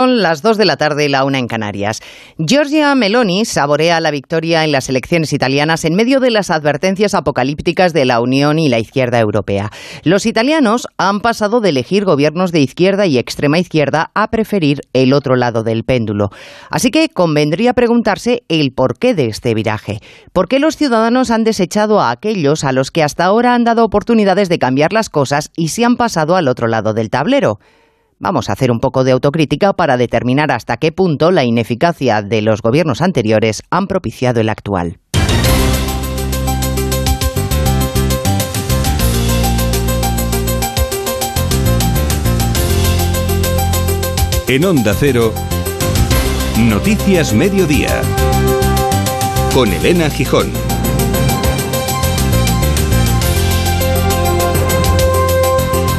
Son las 2 de la tarde y la una en Canarias. Giorgia Meloni saborea la victoria en las elecciones italianas en medio de las advertencias apocalípticas de la Unión y la izquierda europea. Los italianos han pasado de elegir gobiernos de izquierda y extrema izquierda a preferir el otro lado del péndulo. Así que convendría preguntarse el porqué de este viraje. ¿Por qué los ciudadanos han desechado a aquellos a los que hasta ahora han dado oportunidades de cambiar las cosas y se han pasado al otro lado del tablero? Vamos a hacer un poco de autocrítica para determinar hasta qué punto la ineficacia de los gobiernos anteriores han propiciado el actual. En Onda Cero, Noticias Mediodía, con Elena Gijón.